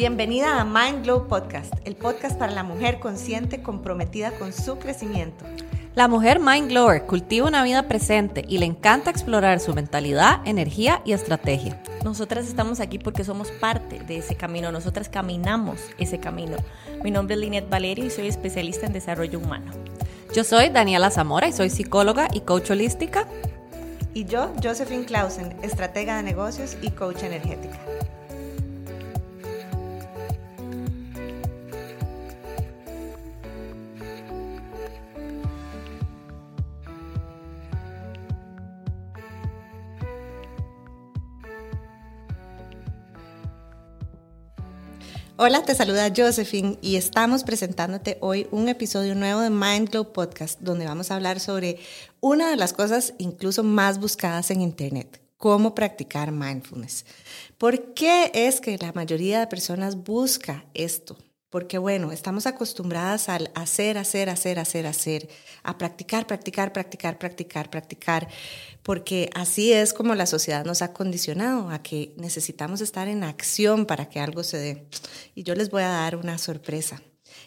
Bienvenida a Mind Glow Podcast, el podcast para la mujer consciente comprometida con su crecimiento. La mujer Mind Glower cultiva una vida presente y le encanta explorar su mentalidad, energía y estrategia. Nosotras estamos aquí porque somos parte de ese camino, nosotras caminamos ese camino. Mi nombre es Linet Valerio y soy especialista en desarrollo humano. Yo soy Daniela Zamora y soy psicóloga y coach holística. Y yo, Josephine Clausen, estratega de negocios y coach energética. Hola, te saluda Josephine y estamos presentándote hoy un episodio nuevo de Mind Glow Podcast donde vamos a hablar sobre una de las cosas incluso más buscadas en Internet, cómo practicar mindfulness. ¿Por qué es que la mayoría de personas busca esto? Porque bueno, estamos acostumbradas al hacer, hacer, hacer, hacer, hacer, a practicar, practicar, practicar, practicar, practicar, porque así es como la sociedad nos ha condicionado a que necesitamos estar en acción para que algo se dé. Y yo les voy a dar una sorpresa.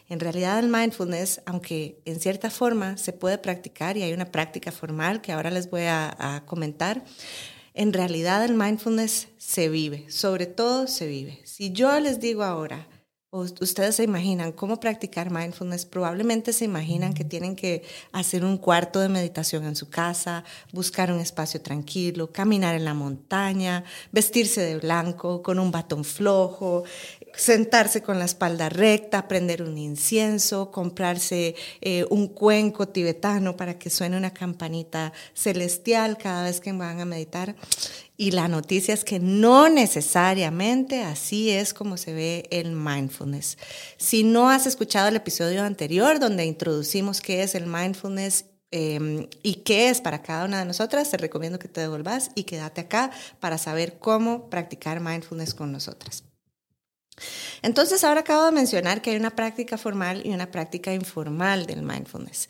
En realidad el mindfulness, aunque en cierta forma se puede practicar y hay una práctica formal que ahora les voy a, a comentar, en realidad el mindfulness se vive, sobre todo se vive. Si yo les digo ahora, ustedes se imaginan cómo practicar mindfulness, probablemente se imaginan que tienen que hacer un cuarto de meditación en su casa, buscar un espacio tranquilo, caminar en la montaña, vestirse de blanco con un batón flojo, sentarse con la espalda recta, prender un incienso, comprarse eh, un cuenco tibetano para que suene una campanita celestial cada vez que van a meditar. Y la noticia es que no necesariamente así es como se ve el mindfulness. Si no has escuchado el episodio anterior donde introducimos qué es el mindfulness em, y qué es para cada una de nosotras, te recomiendo que te devuelvas y quédate acá para saber cómo practicar mindfulness con nosotras. Entonces, ahora acabo de mencionar que hay una práctica formal y una práctica informal del mindfulness.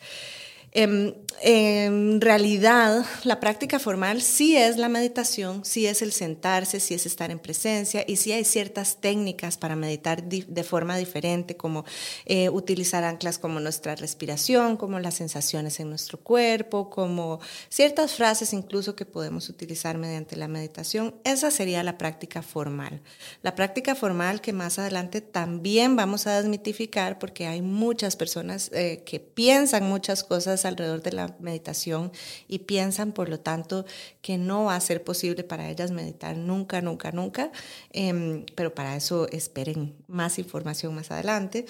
Em, en, realidad, la práctica formal sí es la meditación, sí es el sentarse, sí es estar en presencia y sí hay ciertas técnicas para meditar de forma diferente, como eh, utilizar anclas como nuestra respiración, como las sensaciones en nuestro cuerpo, como ciertas frases incluso que podemos utilizar mediante la meditación. Esa sería la práctica formal. La práctica formal que más adelante también vamos a desmitificar porque hay muchas personas eh, que piensan muchas cosas alrededor de la meditación y piensan, por lo tanto, que no va a ser posible para ellas meditar nunca, nunca, nunca. Em, pero para eso esperen más información más adelante.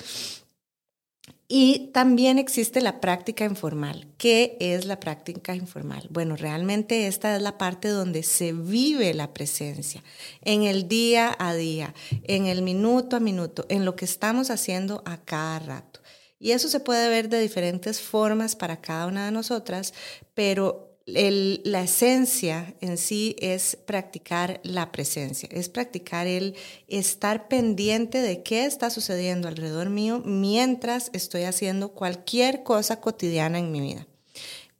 Y también existe la práctica informal. ¿Qué es la práctica informal? Bueno, realmente esta es la parte donde se vive la presencia, en el día a día, en el minuto a minuto, en lo que estamos haciendo a cada rato. Y eso se puede ver de diferentes formas para cada una de nosotras, pero la esencia en sí es practicar la presencia, es practicar el estar pendiente de qué está sucediendo alrededor mío mientras estoy haciendo cualquier cosa cotidiana en mi vida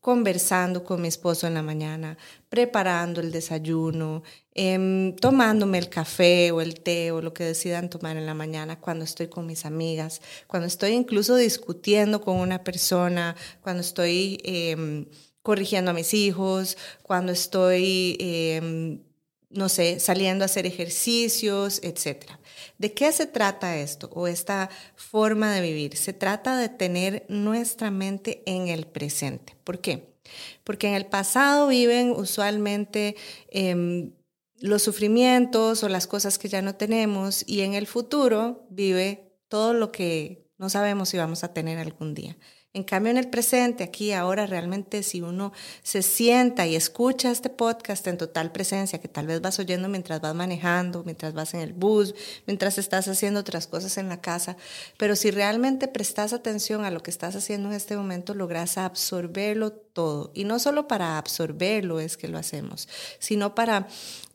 conversando con mi esposo en la mañana, preparando el desayuno, em, tomándome el café o el té o lo que decidan tomar en la mañana, cuando estoy con mis amigas, cuando estoy incluso discutiendo con una persona, cuando estoy em, corrigiendo a mis hijos, cuando estoy, em, no sé, saliendo a hacer ejercicios, etcétera. ¿De qué se trata esto o esta forma de vivir? Se trata de tener nuestra mente en el presente. ¿Por qué? Porque en el pasado viven usualmente em, los sufrimientos o las cosas que ya no tenemos y en el futuro vive todo lo que no sabemos si vamos a tener algún día. En cambio, en el presente, aquí, ahora, realmente si uno se sienta y escucha este podcast en total presencia, que tal vez vas oyendo mientras vas manejando, mientras vas en el bus, mientras estás haciendo otras cosas en la casa, pero si realmente prestas atención a lo que estás haciendo en este momento, logras absorberlo todo. Y no solo para absorberlo es que lo hacemos, sino para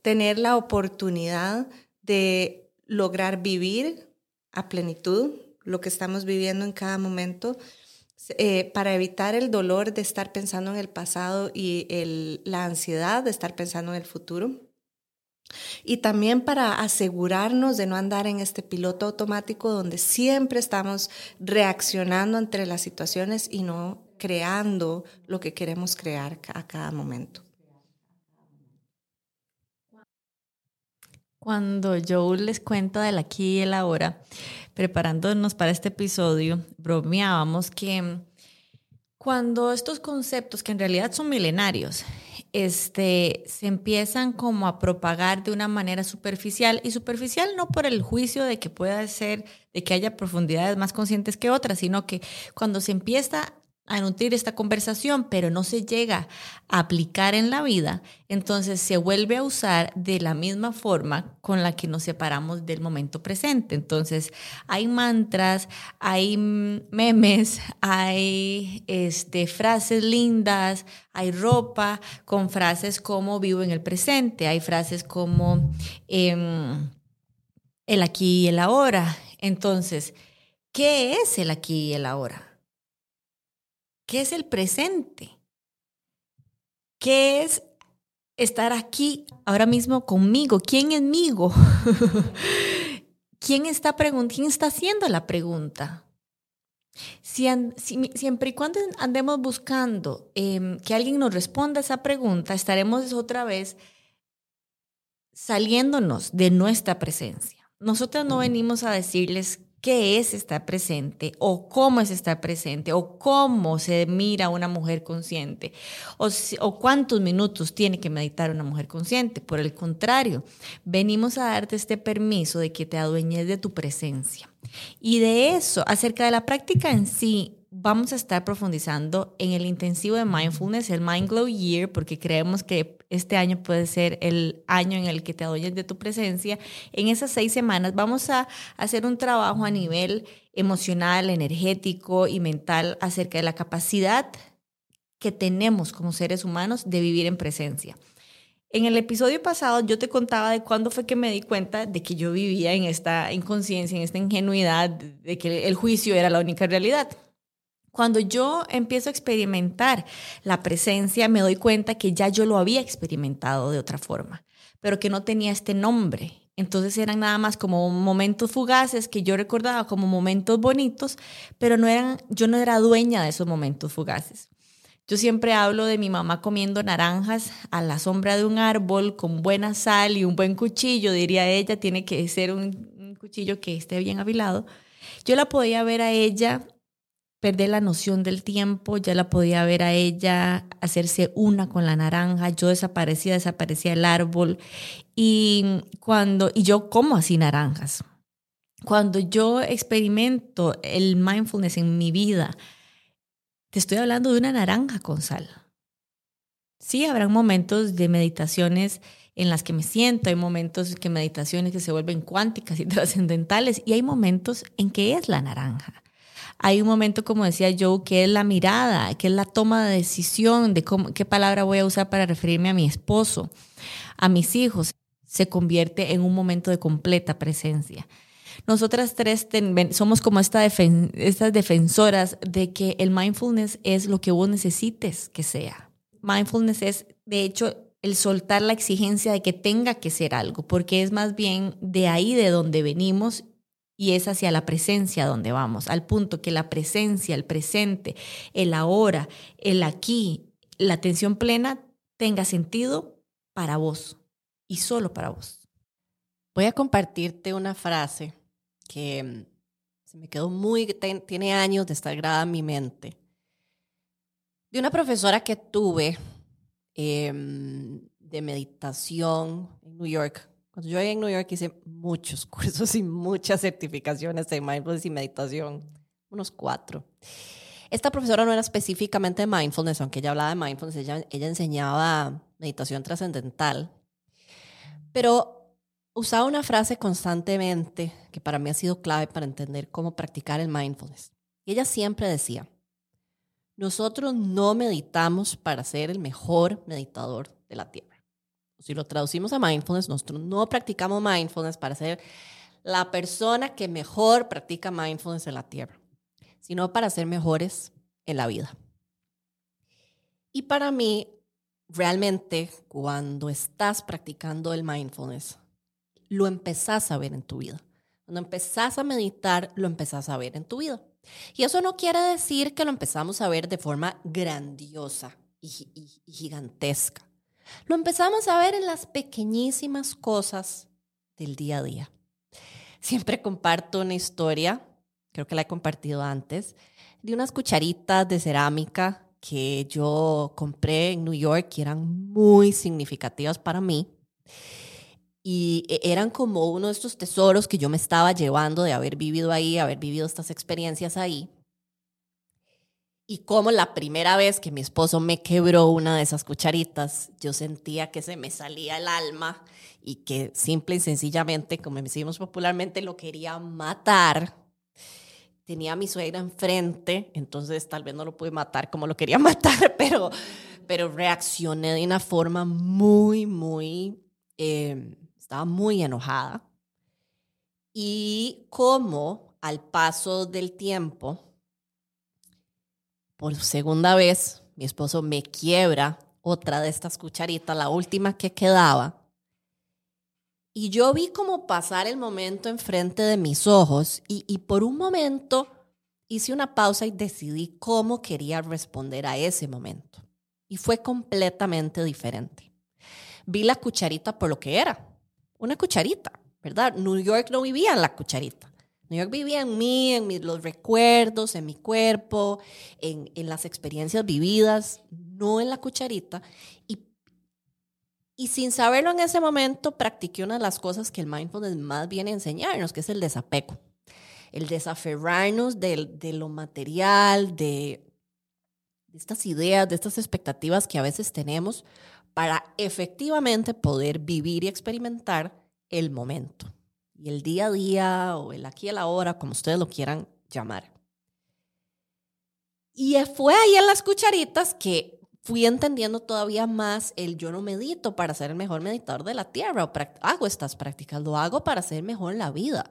tener la oportunidad de lograr vivir a plenitud lo que estamos viviendo en cada momento eh, para evitar el dolor de estar pensando en el pasado y la ansiedad de estar pensando en el futuro. Y también para asegurarnos de no andar en este piloto automático donde siempre estamos reaccionando entre las situaciones y no creando lo que queremos crear a cada momento. Cuando yo les cuento del aquí y el ahora, preparándonos para este episodio, bromeábamos que cuando estos conceptos, que en realidad son milenarios, este, se empiezan como a propagar de una manera superficial y superficial no por el juicio de que pueda ser, de que haya profundidades más conscientes que otras, sino que cuando se empieza a nutrir esta conversación, pero no se llega a aplicar en la vida, entonces se vuelve a usar de la misma forma con la que nos separamos del momento presente. Entonces, hay mantras, hay memes, hay este, frases lindas, hay ropa con frases como vivo en el presente, hay frases como em, el aquí y el ahora. Entonces, ¿qué es el aquí y el ahora? ¿Qué es el presente? ¿Qué es estar aquí ahora mismo conmigo? ¿Quién es migo? ¿Quién está, ¿Quién está haciendo la pregunta? Si, siempre y cuando andemos buscando em, que alguien nos responda esa pregunta, estaremos otra vez saliéndonos de nuestra presencia. Nosotros no venimos a decirles qué es estar presente o cómo es estar presente o cómo se mira una mujer consciente o, cuántos minutos tiene que meditar una mujer consciente. Por el contrario, venimos a darte este permiso de que te adueñes de tu presencia. Y de eso, acerca de la práctica en sí, vamos a estar profundizando en el intensivo de mindfulness, el Mind Glow Year, porque creemos que este año puede ser el año en el que te adueñes de tu presencia. En esas seis semanas vamos a hacer un trabajo a nivel emocional, energético y mental acerca de la capacidad que tenemos como seres humanos de vivir en presencia. En el episodio pasado yo te contaba de cuándo fue que me di cuenta de que yo vivía en esta inconsciencia, en esta ingenuidad, de que el juicio era la única realidad. Cuando yo empiezo a experimentar la presencia, me doy cuenta que ya yo lo había experimentado de otra forma, pero que no tenía este nombre. Entonces eran nada más como momentos fugaces que yo recordaba como momentos bonitos, pero no eran, yo no era dueña de esos momentos fugaces. Yo siempre hablo de mi mamá comiendo naranjas a la sombra de un árbol con buena sal y un buen cuchillo, diría ella, tiene que ser un, cuchillo que esté bien afilado. Yo la podía ver a ella perder la noción del tiempo, ya la podía ver a ella hacerse una con la naranja, yo desaparecía, desaparecía el árbol y cuando y yo como así naranjas. Cuando yo experimento el mindfulness en mi vida, te estoy hablando de una naranja con sal. Sí, habrán momentos de meditaciones en las que me siento, hay momentos que meditaciones que se vuelven cuánticas y trascendentales y hay momentos en que es la naranja hay un momento, como decía Joe, que es la mirada, que es la toma de decisión de cómo, qué palabra voy a usar para referirme a mi esposo, a mis hijos. Se convierte en un momento de completa presencia. Nosotras tres somos como esta estas defensoras de que el mindfulness es lo que vos necesites que sea. Mindfulness es, de hecho, el soltar la exigencia de que tenga que ser algo, porque es más bien de ahí de donde venimos y es hacia la presencia donde vamos, al punto que la presencia, el presente, el ahora, el aquí, la atención plena tenga sentido para vos y solo para vos. Voy a compartirte una frase que mm, se me quedó muy, tiene años de estar grabada en mi mente, de una profesora que tuve em, de meditación en New York yo en New York hice muchos cursos y muchas certificaciones de mindfulness y meditación, unos cuatro. Esta profesora no era específicamente de mindfulness, aunque ella hablaba de mindfulness, ella, enseñaba meditación trascendental, pero usaba una frase constantemente que para mí ha sido clave para entender cómo practicar el mindfulness. Ella siempre decía, nosotros no meditamos para ser el mejor meditador de la Tierra si lo traducimos a mindfulness, nosotros no practicamos mindfulness para ser la persona que mejor practica mindfulness en la tierra, sino para ser mejores en la vida. Y para mí, realmente cuando estás practicando el mindfulness, lo empezás a ver en tu vida. Cuando empezás a meditar, lo empezás a ver en tu vida. Y eso no quiere decir que lo empezamos a ver de forma grandiosa y, y gigantesca. Lo empezamos a ver en las pequeñísimas cosas del día a día. Siempre comparto una historia, creo que la he compartido antes, de unas cucharitas de cerámica que yo compré en New York y eran muy significativas para mí. Y e, eran como uno de estos tesoros que yo me estaba llevando de haber vivido ahí, haber vivido estas experiencias ahí. Y como la primera vez que mi esposo me quebró una de esas cucharitas, yo sentía que se me salía el alma y que simple y sencillamente, como decimos popularmente, lo quería matar tenía a mi suegra enfrente, entonces tal vez no lo pude matar como lo quería matar, pero, pero reaccioné de una forma muy, muy, eh, estaba muy enojada. Y como al paso del tiempo, por segunda vez, mi esposo me quiebra otra de estas cucharitas, la última que quedaba, y yo vi como pasar el momento enfrente de mis ojos y, y por un momento hice una pausa y decidí cómo quería responder a ese momento. Y fue completamente diferente. Vi la cucharita por lo que era, una cucharita, ¿verdad? New York no vivía en la cucharita. New York vivía en mí, en mis, los recuerdos, en mi cuerpo, en, en las experiencias vividas, no en la cucharita. Y y sin saberlo en ese momento, practiqué una de las cosas que el mindfulness más viene a enseñarnos, que es el desapego. El desaferrarnos de, de lo material, de, de estas ideas, de estas expectativas que a veces tenemos para efectivamente poder vivir y experimentar el momento. Y el día a día o el aquí y la hora, como ustedes lo quieran llamar. Y fue ahí en las cucharitas que fui entendiendo todavía más el yo no medito para ser el mejor meditador de la tierra, o hago estas prácticas, lo hago para ser mejor en la vida.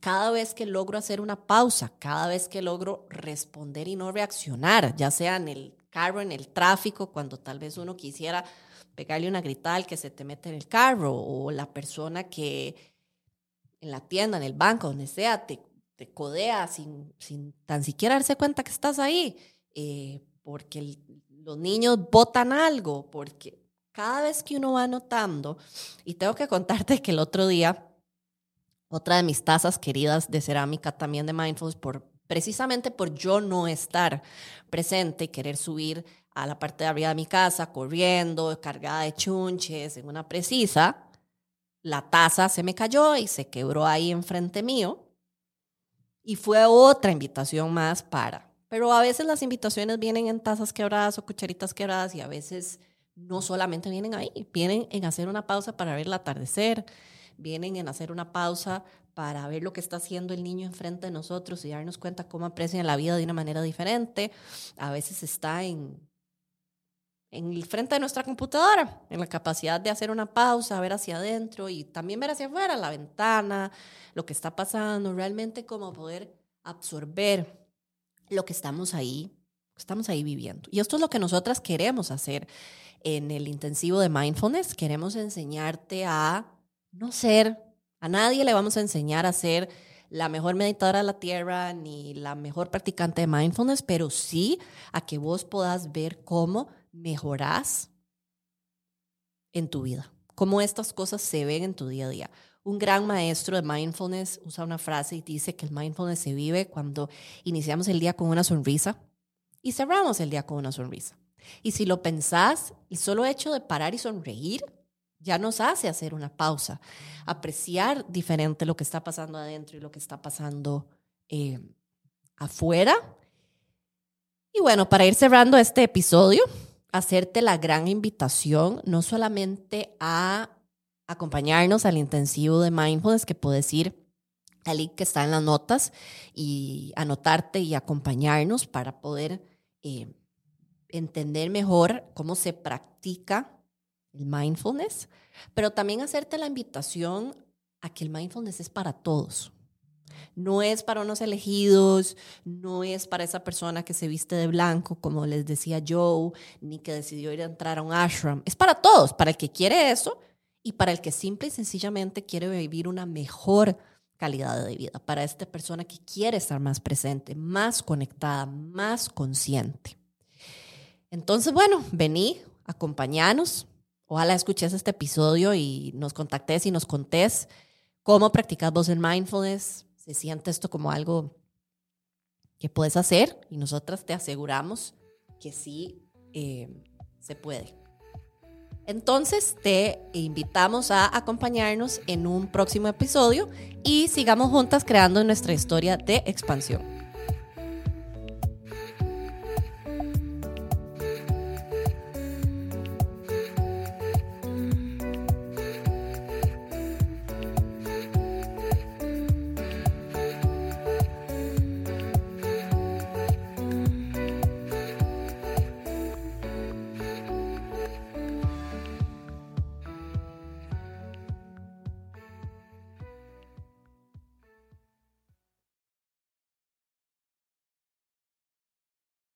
Cada vez que logro hacer una pausa, cada vez que logro responder y no reaccionar, ya sea en el carro, en el tráfico, cuando tal vez uno quisiera pegarle una gritada al que se te mete en el carro, o la persona que en la tienda, en el banco, donde sea, te, te codea sin, sin tan siquiera darse cuenta que estás ahí, eh, porque los niños botan algo, porque cada vez que uno va notando, y tengo que contarte que el otro día, otra de mis tazas queridas de cerámica también de Mindfulness, por, precisamente por yo no estar presente y querer subir a la parte de arriba de mi casa, corriendo, cargada de chunches, en una precisa, la taza se me cayó y se quebró ahí enfrente mío. Y fue otra invitación más para pero a veces las invitaciones vienen en tazas quebradas o cucharitas quebradas y a veces no solamente vienen ahí, vienen en hacer una pausa para ver el atardecer, vienen en hacer una pausa para ver lo que está haciendo el niño enfrente de nosotros y darnos cuenta cómo aprecian la vida de una manera diferente. A veces está en, en el frente de nuestra computadora, en la capacidad de hacer una pausa, ver hacia adentro y también ver hacia afuera, la ventana, lo que está pasando, realmente como poder absorber lo que estamos ahí, estamos ahí viviendo. Y esto es lo que nosotras queremos hacer en el intensivo de mindfulness. Queremos enseñarte a no ser, a nadie le vamos a enseñar a ser la mejor meditadora de la tierra ni la mejor practicante de mindfulness, pero sí a que vos puedas ver cómo mejorás en tu vida, cómo estas cosas se ven en tu día a día. Un gran maestro de mindfulness usa una frase y dice que el mindfulness se vive cuando iniciamos el día con una sonrisa y cerramos el día con una sonrisa. Y si lo pensás, el solo hecho de parar y sonreír ya nos hace hacer una pausa, apreciar diferente lo que está pasando adentro y lo que está pasando eh, afuera. Y bueno, para ir cerrando este episodio, hacerte la gran invitación no solamente a acompañarnos al intensivo de mindfulness que puedes ir al link que está en las notas y anotarte y acompañarnos para poder eh, entender mejor cómo se practica el mindfulness, pero también hacerte la invitación a que el mindfulness es para todos. No es para unos elegidos, no es para esa persona que se viste de blanco, como les decía Joe, ni que decidió ir a entrar a un ashram. Es para todos, para el que quiere eso y para el que simple y sencillamente quiere vivir una mejor calidad de vida, para esta persona que quiere estar más presente, más conectada, más consciente. Entonces, bueno, vení, acompañanos. Ojalá escuches este episodio y nos contactes y nos contés cómo practicas vos el mindfulness. Se siente esto como algo que puedes hacer y nosotras te aseguramos que sí eh, se puede. Entonces te invitamos a acompañarnos en un próximo episodio y sigamos juntas creando nuestra historia de expansión.